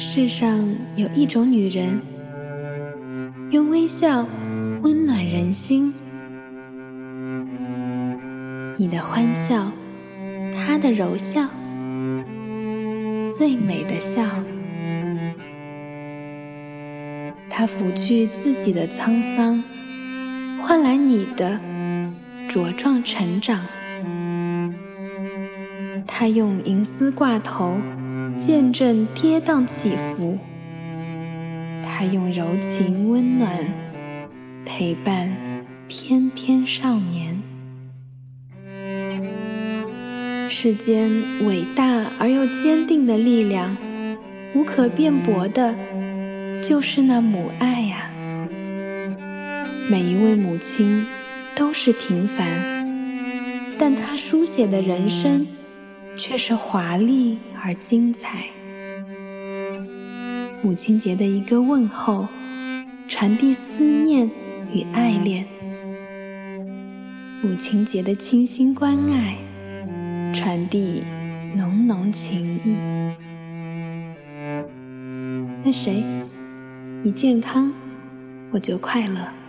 世上有一种女人，用微笑温暖人心。你的欢笑，她的柔笑，最美的笑。她拂去自己的沧桑，换来你的茁壮成长。她用银丝挂头。见证跌宕起伏，他用柔情温暖陪伴翩翩少年。世间伟大而又坚定的力量，无可辩驳的，就是那母爱呀。每一位母亲都是平凡，但她书写的人生。却是华丽而精彩。母亲节的一个问候，传递思念与爱恋；母亲节的倾心关爱，传递浓浓情谊。那谁，你健康，我就快乐。